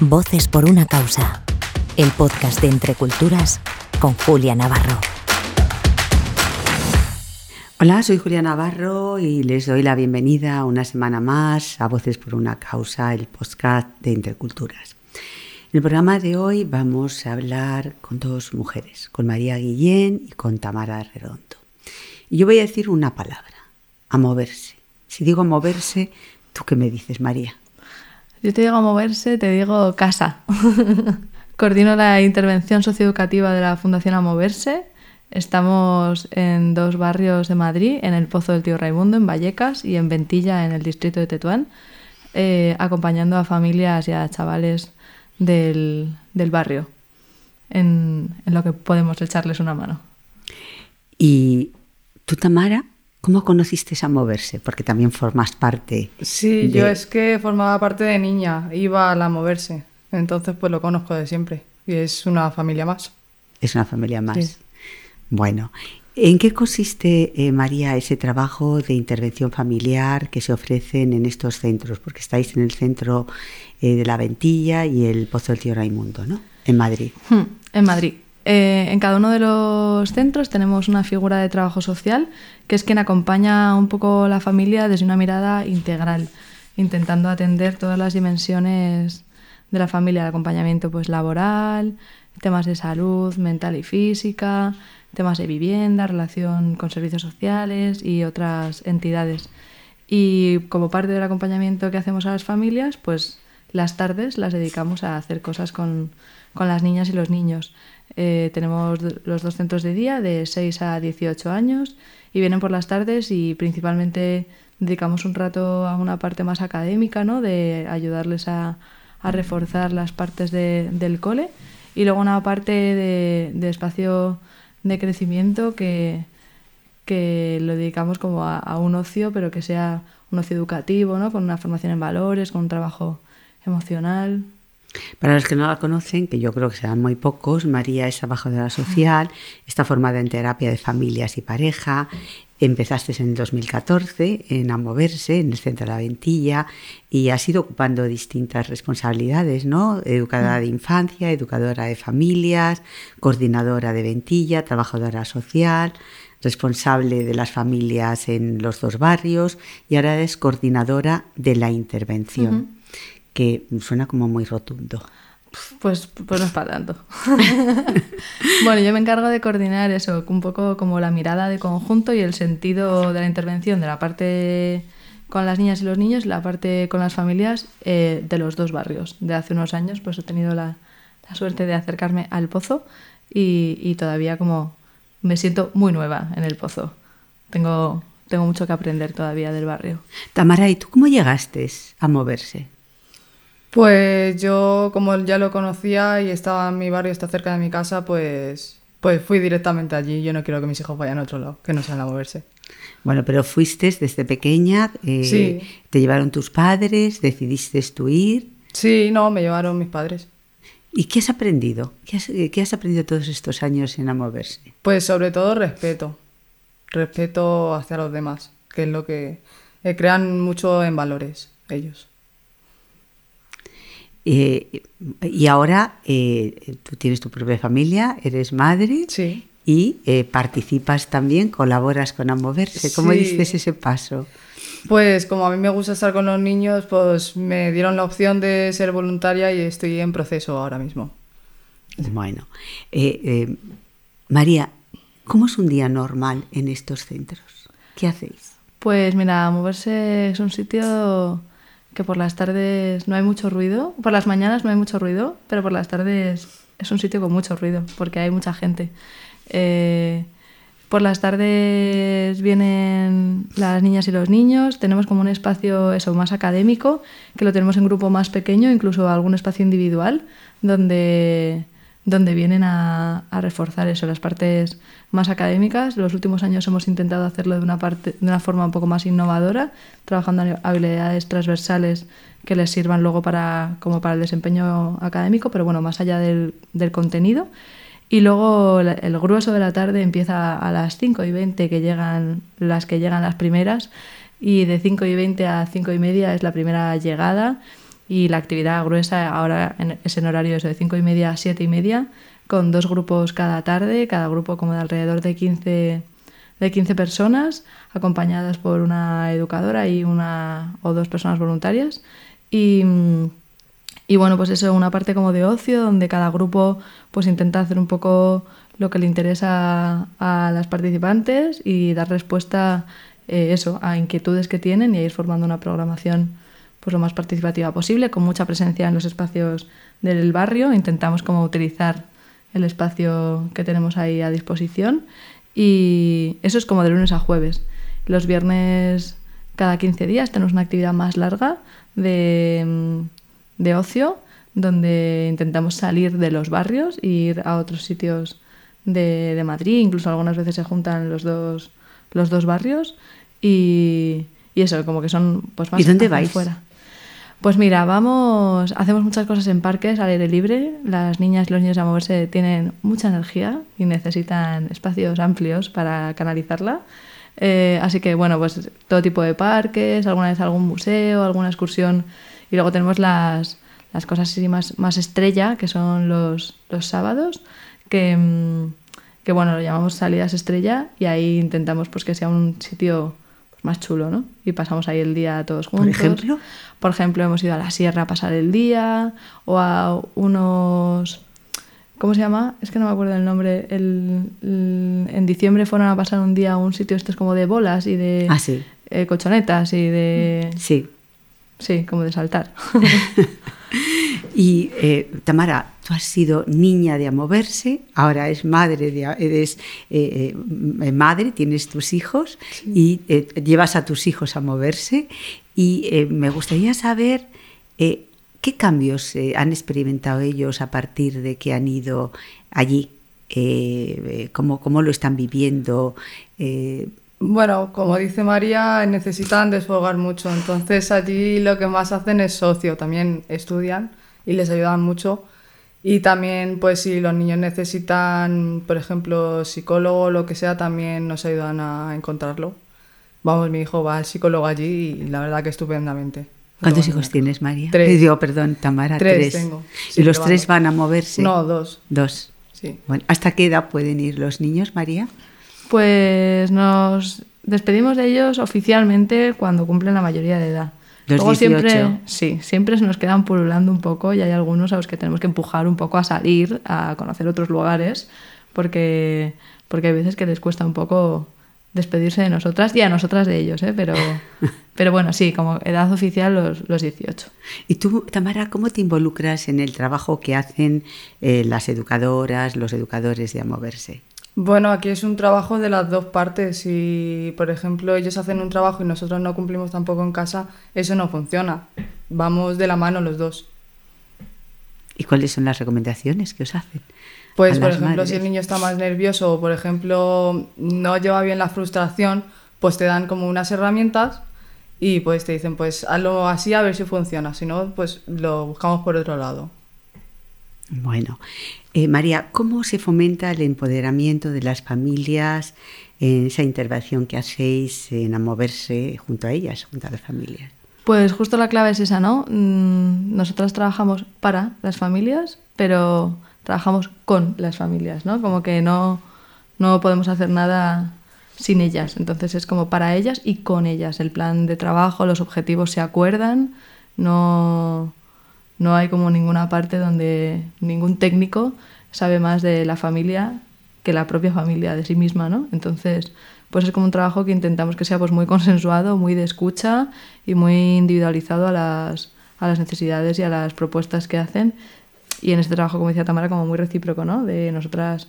Voces por una causa. El podcast de Entre Culturas con Julia Navarro. Hola, soy Julia Navarro y les doy la bienvenida una semana más a Voces por una causa, el podcast de Interculturas. En el programa de hoy vamos a hablar con dos mujeres, con María Guillén y con Tamara Redondo. Y yo voy a decir una palabra, a moverse. Si digo moverse, ¿tú qué me dices, María? Yo te digo moverse, te digo casa. Coordino la intervención socioeducativa de la Fundación A Moverse. Estamos en dos barrios de Madrid, en el Pozo del Tío Raimundo, en Vallecas, y en Ventilla, en el distrito de Tetuán, eh, acompañando a familias y a chavales del, barrio en, en lo que podemos echarles una mano. ¿Y tú, Tamara? ¿Cómo conociste a moverse? Porque también formas parte. Sí, yo es que formaba parte de niña, iba a la moverse. Entonces, pues lo conozco de siempre. Y es una familia más. Es una familia más. Bueno, ¿en qué consiste, eh, María, ese trabajo de intervención familiar que se ofrecen en estos centros? Porque estáis en el centro eh, de la Ventilla y el Pozo del Tío Raimundo, ¿no? En Madrid. Hmm, en Madrid. Eh, en cada uno de los centros tenemos una figura de trabajo social que es quien acompaña un poco la familia desde una mirada integral, intentando atender todas las dimensiones de la familia, el acompañamiento pues laboral, temas de salud mental y física, temas de vivienda, relación con servicios sociales y otras entidades. Y como parte del acompañamiento que hacemos a las familias, pues las tardes las dedicamos a hacer cosas con, con las niñas y los niños. Eh, tenemos los dos centros de día de 6 a 18 años y vienen por las tardes y principalmente dedicamos un rato a una parte más académica, ¿no? de ayudarles a, a reforzar las partes de, del cole y luego una parte de, de espacio de crecimiento que, que lo dedicamos como a, a, un ocio, pero que sea un ocio educativo, ¿no? con una formación en valores, con un trabajo emocional. Para los que no la conocen, que yo creo que serán muy pocos, María es trabajadora social, está formada en terapia de familias y pareja. Empezaste en el 2014 en A Moverse, en el Centro de la Ventilla, y has ido ocupando distintas responsabilidades, ¿no? Educadora de infancia, educadora de familias, coordinadora de Ventilla, trabajadora social, responsable de las familias en los dos barrios y ahora es coordinadora de la intervención. Uh -huh que suena como muy rotundo. Pues, pues no es para tanto. bueno, yo me encargo de coordinar eso, un poco como la mirada de conjunto y el sentido de la intervención de la parte con las niñas y los niños y la parte con las familias eh, de los dos barrios. De hace unos años pues he tenido la, la suerte de acercarme al pozo y, y, todavía como me siento muy nueva en el pozo. Tengo, tengo mucho que aprender todavía del barrio. Tamara, ¿y tú cómo llegaste a moverse? Pues yo, como ya lo conocía y estaba en mi barrio, está cerca de mi casa, pues, pues fui directamente allí. Yo no quiero que mis hijos vayan a otro lado, que no sean a moverse. Bueno, pero fuiste desde pequeña, eh, sí. te llevaron tus padres, decidiste tú ir. Sí, no, me llevaron mis padres. ¿Y qué has aprendido? ¿Qué has, qué has aprendido todos estos años en a moverse? Pues sobre todo respeto, respeto hacia los demás, que es lo que eh, crean mucho en valores ellos. Eh, y ahora eh, tú tienes tu propia familia, eres madre sí. y eh, participas también, colaboras con Amoverse. ¿Cómo sí. dices ese paso? Pues como a mí me gusta estar con los niños, pues me dieron la opción de ser voluntaria y estoy en proceso ahora mismo. Bueno, eh, María, ¿cómo es un día normal en estos centros? ¿Qué hacéis? Pues mira, Moverse es un sitio que por las tardes no hay mucho ruido, por las mañanas no hay mucho ruido, pero por las tardes es un sitio con mucho ruido, porque hay mucha gente. Eh, por las tardes vienen las niñas y los niños, tenemos como un espacio eso más académico, que lo tenemos en grupo más pequeño, incluso algún espacio individual, donde, donde vienen a, reforzar eso, las partes más académicas. Los últimos años hemos intentado hacerlo de una, parte, de una forma un poco más innovadora, trabajando en habilidades transversales que les sirvan luego para, como para el desempeño académico, pero bueno, más allá del, del contenido. Y luego el grueso de la tarde empieza a las 5 y 20, que llegan las que llegan las primeras, y de 5 y 20 a 5 y media es la primera llegada. Y la actividad gruesa ahora es en horario de 5 y media a 7 y media, con dos grupos cada tarde, cada grupo como de alrededor de 15, de 15 personas, acompañadas por una educadora y una o dos personas voluntarias. Y, y bueno, pues eso, una parte como de ocio, donde cada grupo pues intenta hacer un poco lo que le interesa a las participantes y dar respuesta eh, eso, a inquietudes que tienen y ir formando una programación pues lo más participativa posible, con mucha presencia en los espacios del barrio. Intentamos como utilizar el espacio que tenemos ahí a disposición y eso es como de lunes a jueves. Los viernes cada 15 días tenemos una actividad más larga de, de ocio donde intentamos salir de los barrios e ir a otros sitios de, de, Madrid, incluso algunas veces se juntan los dos, los dos barrios y, y eso, como que son pues más ¿Y dónde vais? fuera. Pues mira, vamos, hacemos muchas cosas en parques al aire libre. Las niñas y los niños a moverse tienen mucha energía y necesitan espacios amplios para canalizarla. Eh, así que bueno, pues todo tipo de parques, alguna vez algún museo, alguna excursión. Y luego tenemos las, las cosas así más, más estrella, que son los, los sábados, que, mm, que bueno, lo llamamos salidas estrella y ahí intentamos pues que sea un sitio más chulo, ¿no? Y pasamos ahí el día todos juntos. ¿Por ejemplo? Por ejemplo, hemos ido a la sierra a pasar el día o a unos... ¿Cómo se llama? Es que no me acuerdo el nombre. El, el- en diciembre fueron a pasar un día a un sitio estos como de bolas y de Ah, sí. eh, colchonetas y de... Sí. Sí, como de saltar. Y eh, Tamara, tú has sido niña de a moverse, ahora es madre de, eres eh, eh, madre, tienes tus hijos y eh, llevas a tus hijos a moverse. Y me gustaría saber qué cambios han experimentado ellos a partir de que han ido allí, cómo, cómo lo están viviendo. Bueno, como dice María, necesitan desfogar mucho, entonces allí lo que más hacen es socio, también estudian y les ayudan mucho. Y también, pues si los niños necesitan, por ejemplo, psicólogo o lo que sea, también nos ayudan a encontrarlo. Vamos, mi hijo va al psicólogo allí y la verdad que estupendamente. ¿Cuántos hijos tienes, María? Tres. Digo, perdón, Tamara, Tres tres. tengo. ¿Y los tres van a moverse? No, dos, Dos. sí. Bueno, ¿hasta qué edad pueden ir los niños, María? Pues nos despedimos de ellos oficialmente cuando cumplen la mayoría de edad. Los Luego 18. siempre, sí, siempre se nos quedan pululando un poco y hay algunos a los que tenemos que empujar un poco a salir, a conocer otros lugares, porque, porque hay veces que les cuesta un poco despedirse de nosotras y a nosotras de ellos, ¿eh? pero, pero bueno, sí, como edad oficial los, los 18. Y tú, Tamara, ¿cómo te involucras en el trabajo que hacen eh, las educadoras, los educadores de A Moverse? Bueno, aquí es un trabajo de las dos partes. Si, por ejemplo, ellos hacen un trabajo y nosotros no cumplimos tampoco en casa, eso no funciona. Vamos de la mano los dos. ¿Y cuáles son las recomendaciones que os hacen? Pues, por ejemplo, madres? si el niño está más nervioso o, por ejemplo, no lleva bien la frustración, pues te dan como unas herramientas y pues te dicen, pues hazlo así a ver si funciona. Si no, pues lo buscamos por otro lado. Bueno, eh, María, ¿cómo se fomenta el empoderamiento de las familias en esa intervención que hacéis en A Moverse junto a ellas, junto a las familias? Pues justo la clave es esa, ¿no? Mm, Nosotras trabajamos para las familias, pero trabajamos con las familias, ¿no? Como que no, no podemos hacer nada sin ellas. Entonces es como para ellas y con ellas. El plan de trabajo, los objetivos se acuerdan, no, no hay como ninguna parte donde ningún técnico sabe más de la familia que la propia familia de sí misma, ¿no? Entonces, pues es como un trabajo que intentamos que sea pues muy consensuado, muy de escucha y muy individualizado a las, a las necesidades y a las propuestas que hacen. Y en este trabajo, como decía Tamara, como muy recíproco, ¿no? De nosotras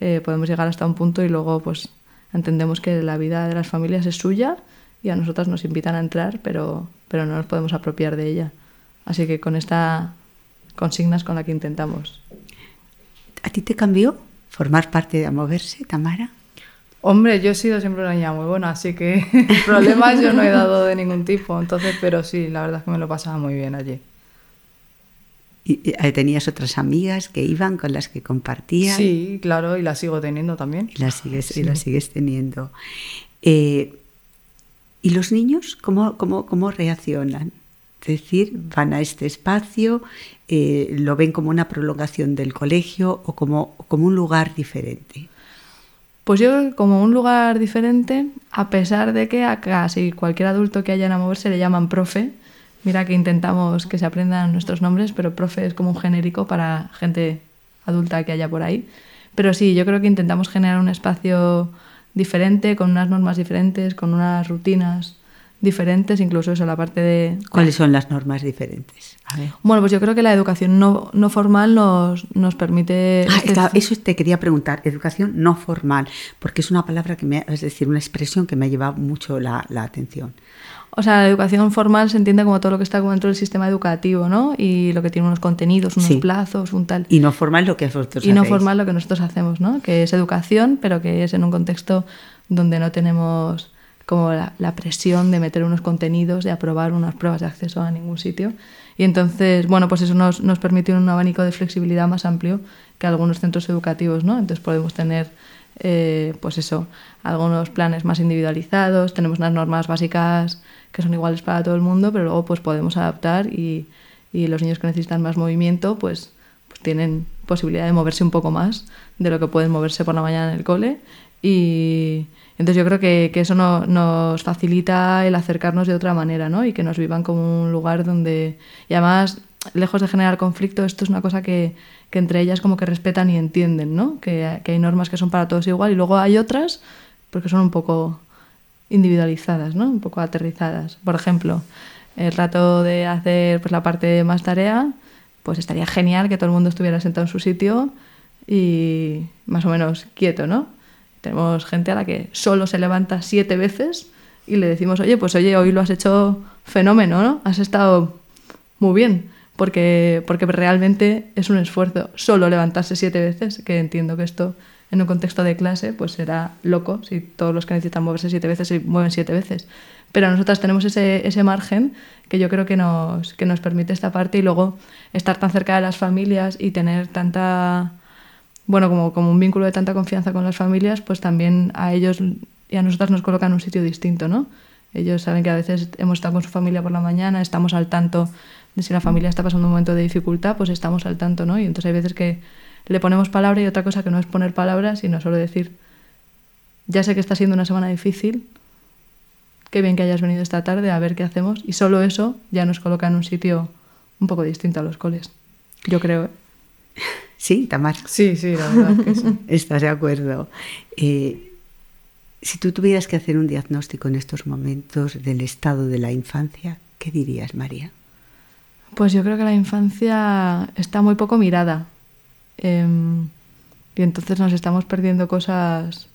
eh, podemos llegar hasta un punto y luego pues entendemos que la vida de las familias es suya y a nosotras nos invitan a entrar, pero, pero no nos podemos apropiar de ella. Así que con esta consignas con la que intentamos. ¿A ti te cambió formar parte de A Moverse, Tamara? Hombre, yo he sido siempre una niña muy buena, así que problemas yo no he dado de ningún tipo. Entonces, pero sí, la verdad es que me lo pasaba muy bien allí. ¿Y, eh, ¿Tenías otras amigas que iban con las que compartías? Sí, claro, y la sigo teniendo también. Y las sigues, y las sigues teniendo. Eh, ¿Y los niños cómo, cómo, cómo reaccionan? Decir, van a este espacio, eh, lo ven como una prolongación del colegio o como, como un lugar diferente. Pues yo creo que como un lugar diferente, a pesar de que a casi cualquier adulto que haya en moverse le llaman profe. Mira que intentamos que se aprendan nuestros nombres, pero profe es como un genérico para gente adulta que haya por ahí. Pero sí, yo creo que intentamos generar un espacio diferente, con unas normas diferentes, con unas rutinas diferentes, incluso eso, la parte de... ¿Cuáles son las normas diferentes? Bueno, pues yo creo que la educación no, no formal nos, nos permite... Ah, eso te quería preguntar, educación no formal, porque es una palabra que me, es decir, una expresión que me ha llevado mucho la, la atención. O sea, la educación formal se entiende como todo lo que está dentro del sistema educativo, ¿no? Y lo que tiene unos contenidos, unos plazos, un tal. Y no formal lo que vosotros Y no formal lo que nosotros hacemos, ¿no? Que es educación, pero que es en un contexto donde no tenemos como la, presión de meter unos contenidos, de aprobar unas pruebas de acceso a ningún sitio. Y entonces, bueno, pues eso nos, nos permite un abanico de flexibilidad más amplio que algunos centros educativos, ¿no? Entonces podemos tener eh, pues eso, algunos planes más individualizados, tenemos unas normas básicas que son iguales para todo el mundo, pero luego pues podemos adaptar y, y los niños que necesitan más movimiento pues, pues, tienen posibilidad de moverse un poco más de lo que pueden moverse por la mañana en el cole y entonces yo creo que, que eso no, nos facilita el acercarnos de otra manera ¿no? y que nos vivan como un lugar donde y además lejos de generar conflicto esto es una cosa que, que entre ellas como que respetan y entienden, ¿no? Que, que, hay normas que son para todos igual y luego hay otras porque son un poco individualizadas, ¿no? Un poco aterrizadas. Por ejemplo, el rato de hacer pues, la parte más tarea, pues estaría genial que todo el mundo estuviera sentado en su sitio y más o menos quieto, ¿no? Tenemos gente a la que solo se levanta siete veces y le decimos, oye, pues oye, hoy lo has hecho fenómeno, ¿no? Has estado muy bien porque, porque realmente es un esfuerzo solo levantarse siete veces, que entiendo que esto en un contexto de clase pues será loco si todos los que necesitan moverse siete veces se mueven siete veces. Pero nosotras tenemos ese, ese margen que yo creo que nos, que nos permite esta parte y luego estar tan cerca de las familias y tener tanta, bueno, como, como un vínculo de tanta confianza con las familias, pues también a ellos y a nosotras nos colocan en un sitio distinto, ¿no? Ellos saben que a veces hemos estado con su familia por la mañana, estamos al tanto de si la familia está pasando un momento de dificultad, pues estamos al tanto, ¿no? Y entonces hay veces que le ponemos palabra y otra cosa que no es poner palabras, sino solo decir, ya sé que está siendo una semana difícil, qué bien que hayas venido esta tarde, a ver qué hacemos. Y solo eso ya nos coloca en un sitio un poco distinto a los coles, yo creo. ¿eh? Sí, Tamar. Sí, sí, la verdad que sí. Estás de acuerdo. Eh, si tú tuvieras que hacer un diagnóstico en estos momentos del estado de la infancia, ¿qué dirías, María? Pues yo creo que la infancia está muy poco mirada. Em, y entonces nos estamos perdiendo cosas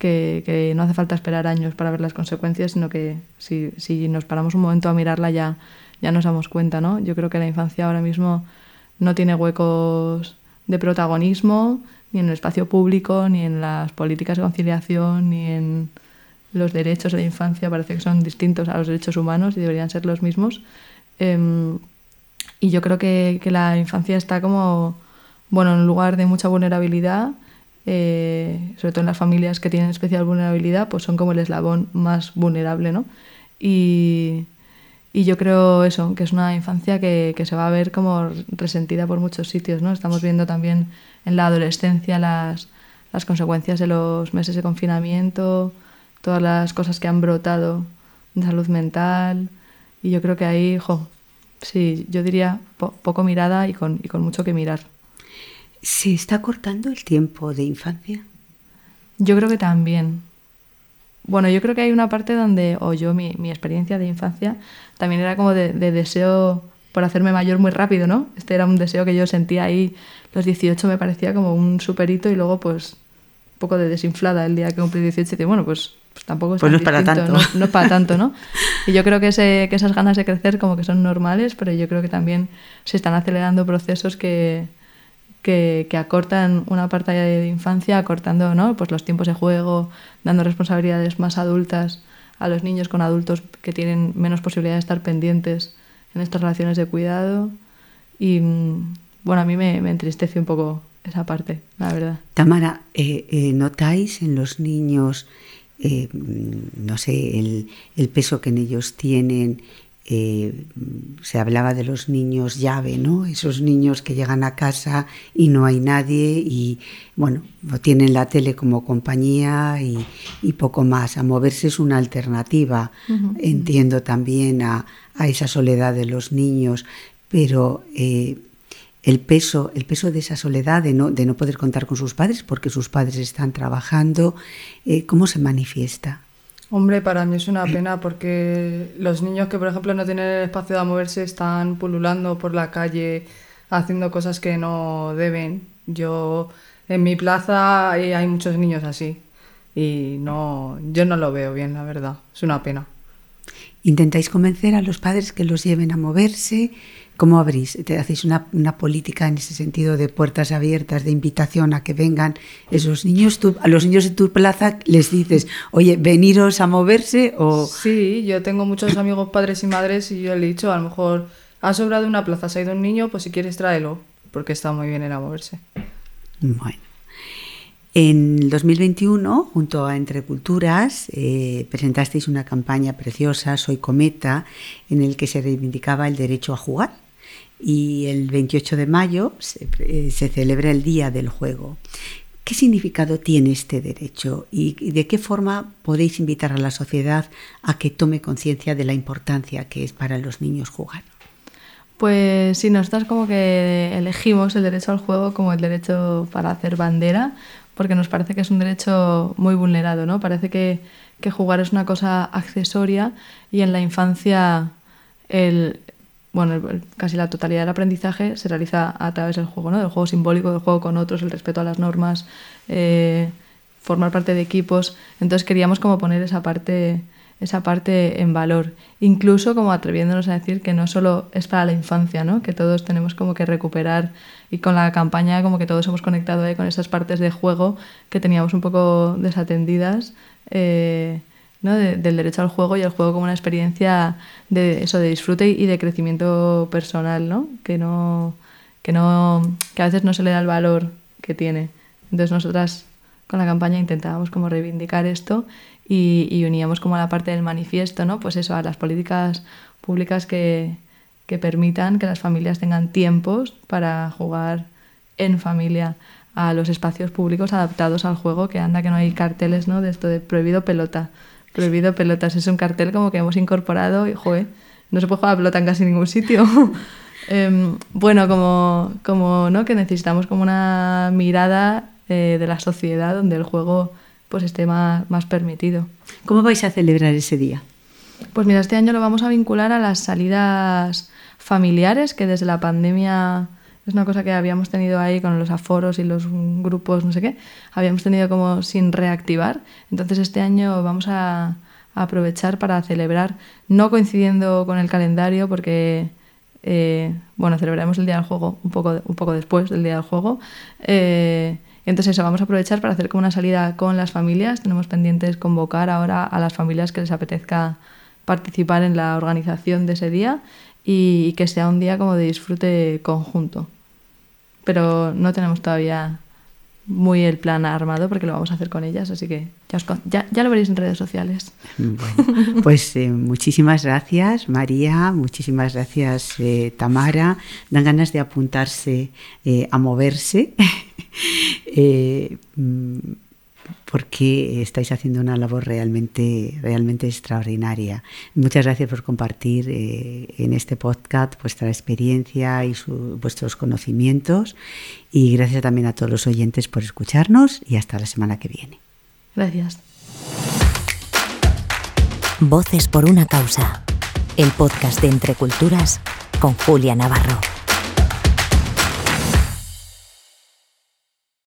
que, que, no hace falta esperar años para ver las consecuencias, sino que si, si, nos paramos un momento a mirarla ya, ya nos damos cuenta. ¿no? Yo creo que la infancia ahora mismo no tiene huecos de protagonismo ni en el espacio público, ni en las políticas de conciliación, ni en los derechos de la infancia. Parece que son distintos a los derechos humanos y deberían ser los mismos. Eh, y yo creo que, que, la infancia está como, bueno, en lugar de mucha vulnerabilidad, eh, sobre todo en las familias que tienen especial vulnerabilidad, pues son como el eslabón más vulnerable, ¿no? Y, y yo creo eso, que es una infancia que, que, se va a ver como resentida por muchos sitios, ¿no? Estamos viendo también en la adolescencia las, las consecuencias de los meses de confinamiento, todas las cosas que han brotado de salud mental, y yo creo que ahí, jo, Sí, yo diría po poco mirada y con, y con mucho que mirar. ¿Se está cortando el tiempo de infancia? Yo creo que también. Bueno, yo creo que hay una parte donde, o yo, mi, mi experiencia de infancia, también era como de, de, deseo por hacerme mayor muy rápido, ¿no? Este era un deseo que yo sentía ahí, los 18 me parecía como un superito y luego pues un poco de desinflada el día que cumplí 18 y dije, bueno, pues pues tampoco es, pues no es para tanto. No, no, es para tanto, ¿no? Y yo creo que, ese, que esas ganas de crecer como que son normales, pero yo creo que también se están acelerando procesos que, que, que acortan una parte de infancia, acortando ¿no? pues los tiempos de juego, dando responsabilidades más adultas a los niños con adultos que tienen menos posibilidad de estar pendientes en estas relaciones de cuidado. Y bueno, a mí me, me entristece un poco esa parte, la verdad. Tamara, eh, eh, ¿notáis en los niños eh, no sé, el, el, peso que en ellos tienen, eh, se hablaba de los niños llave, ¿no? Esos niños que llegan a casa y no hay nadie y, bueno, tienen la tele como compañía y, poco más. A moverse es una alternativa, entiendo también a, esa soledad de los niños, pero eh, el peso, el peso de esa soledad, de no, de no poder contar con sus padres porque sus padres están trabajando, eh, ¿cómo se manifiesta? Hombre, para mí es una pena porque los niños que, por ejemplo, no tienen espacio de moverse están pululando por la calle haciendo cosas que no deben. Yo, en mi plaza hay muchos niños así y no, yo no lo veo bien, la verdad. Es una pena. ¿Intentáis convencer a los padres que los lleven a moverse? ¿Cómo abrís? ¿Te hacéis una, política en ese sentido de puertas abiertas, de invitación a que vengan esos niños? Tú, a los niños de tu plaza les dices, oye, veniros a moverse o... Sí, yo tengo muchos amigos padres y madres y yo le he dicho, a lo mejor ha sobrado una plaza, se ha ido un niño, pues si quieres tráelo, porque está muy bien en a moverse. Bueno. En 2021, junto a Entre Culturas, eh, presentasteis una campaña preciosa, Soy Cometa, en el que se reivindicaba el derecho a jugar y el 28 de mayo eh, se, celebra el Día del Juego. ¿Qué significado tiene este derecho y, de qué forma podéis invitar a la sociedad a que tome conciencia de la importancia que es para los niños jugar? Pues sí, nosotros como que elegimos el derecho al juego como el derecho para hacer bandera, porque nos parece que es un derecho muy vulnerado, ¿no? Parece que jugar es una cosa accesoria y en la infancia el, bueno, casi la totalidad del aprendizaje se realiza a través del juego, ¿no? Del juego simbólico, del juego con otros, el respeto a las normas, eh, formar parte de equipos. Entonces queríamos como poner esa parte, esa parte en valor, incluso como atreviéndonos a decir que no solo es para la infancia, ¿no? Que todos tenemos como que recuperar y con la campaña como que todos hemos conectado ahí con esas partes de juego que teníamos un poco desatendidas. Eh, del derecho al juego y el juego como una experiencia de eso, de disfrute y de crecimiento personal, ¿no? Que no, que no, que a veces no se le da el valor que tiene. Entonces nosotras con la campaña intentábamos como reivindicar esto y, y uníamos como la parte del manifiesto, ¿no? Pues eso, a las políticas públicas que, que permitan que las familias tengan tiempos para jugar en familia a los espacios públicos adaptados al juego, que anda que no hay carteles, ¿no? De esto de prohibido pelota Prohibido pelotas. Es un cartel como que hemos incorporado y, joder, no se puede jugar a pelota en casi ningún sitio. Em, bueno, como, como ¿no? que necesitamos como una mirada eh, de la sociedad donde el juego pues esté más, más permitido. ¿Cómo vais a celebrar ese día? Pues mira, este año lo vamos a vincular a las salidas familiares que desde la pandemia es una cosa que habíamos tenido ahí con los aforos y los grupos, no sé qué, habíamos tenido como sin reactivar. Entonces este año vamos a, aprovechar para celebrar, no coincidiendo con el calendario, porque, eh, bueno, celebraremos el Día del Juego un poco, un poco después del Día del Juego. Eh, entonces eso, vamos a aprovechar para hacer como una salida con las familias. Tenemos pendientes convocar ahora a las familias que les apetezca participar en la organización de ese día y que sea un día como de disfrute conjunto pero no tenemos todavía muy el plan armado porque lo vamos a hacer con ellas, así que ya, lo veréis en redes sociales. Pues eh, muchísimas gracias María, muchísimas gracias eh, Tamara, dan ganas de apuntarse eh, a moverse. Porque estáis haciendo una labor realmente, realmente extraordinaria. Muchas gracias por compartir eh, en este podcast vuestra experiencia y vuestros conocimientos y gracias también a todos los oyentes por escucharnos y hasta la semana que viene. Gracias. Voces por una causa. El podcast de Entre Culturas con Julia Navarro.